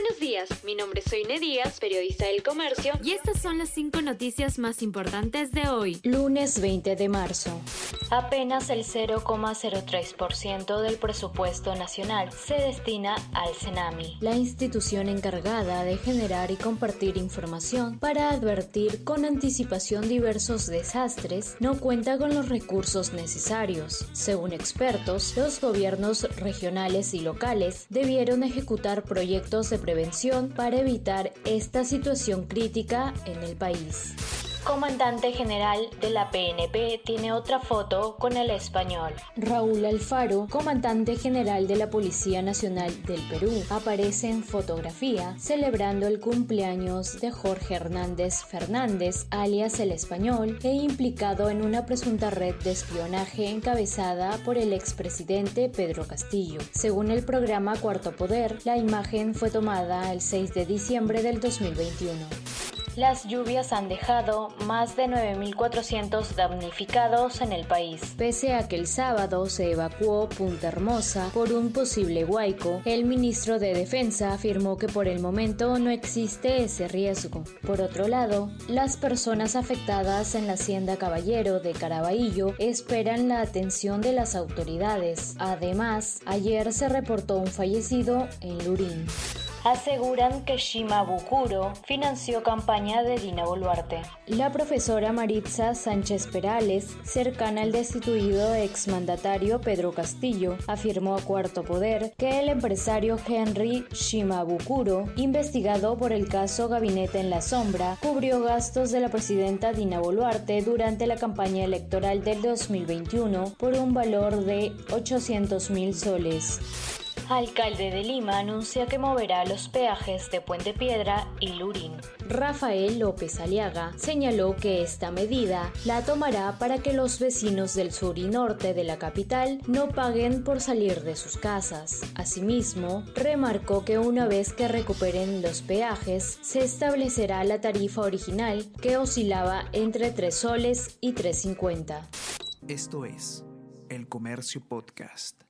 Buenos días, mi nombre es Soine Díaz, periodista del Comercio, y estas son las cinco noticias más importantes de hoy, lunes 20 de marzo. Apenas el 0,03% del presupuesto nacional se destina al CENAMI, la institución encargada de generar y compartir información para advertir con anticipación diversos desastres, no cuenta con los recursos necesarios. Según expertos, los gobiernos regionales y locales debieron ejecutar proyectos de prevención para evitar esta situación crítica en el país comandante general de la PNP, tiene otra foto con el español. Raúl Alfaro, comandante general de la Policía Nacional del Perú, aparece en fotografía celebrando el cumpleaños de Jorge Hernández Fernández, alias el español, e implicado en una presunta red de espionaje encabezada por el expresidente Pedro Castillo. Según el programa Cuarto Poder, la imagen fue tomada el 6 de diciembre del 2021. Las lluvias han dejado más de 9.400 damnificados en el país. Pese a que el sábado se evacuó Punta Hermosa por un posible huaico, el ministro de Defensa afirmó que por el momento no existe ese riesgo. Por otro lado, las personas afectadas en la hacienda Caballero de Caraballo esperan la atención de las autoridades. Además, ayer se reportó un fallecido en Lurín aseguran que Shimabukuro financió campaña de Dina Boluarte. La profesora Maritza Sánchez Perales, cercana al destituido exmandatario Pedro Castillo, afirmó a Cuarto Poder que el empresario Henry Shimabukuro, investigado por el caso Gabinete en la Sombra, cubrió gastos de la presidenta Dina Boluarte durante la campaña electoral del 2021 por un valor de 800 mil soles. Alcalde de Lima anuncia que moverá los peajes de Puente Piedra y Lurín. Rafael López Aliaga señaló que esta medida la tomará para que los vecinos del sur y norte de la capital no paguen por salir de sus casas. Asimismo, remarcó que una vez que recuperen los peajes, se establecerá la tarifa original que oscilaba entre 3 soles y 3.50. Esto es El Comercio Podcast.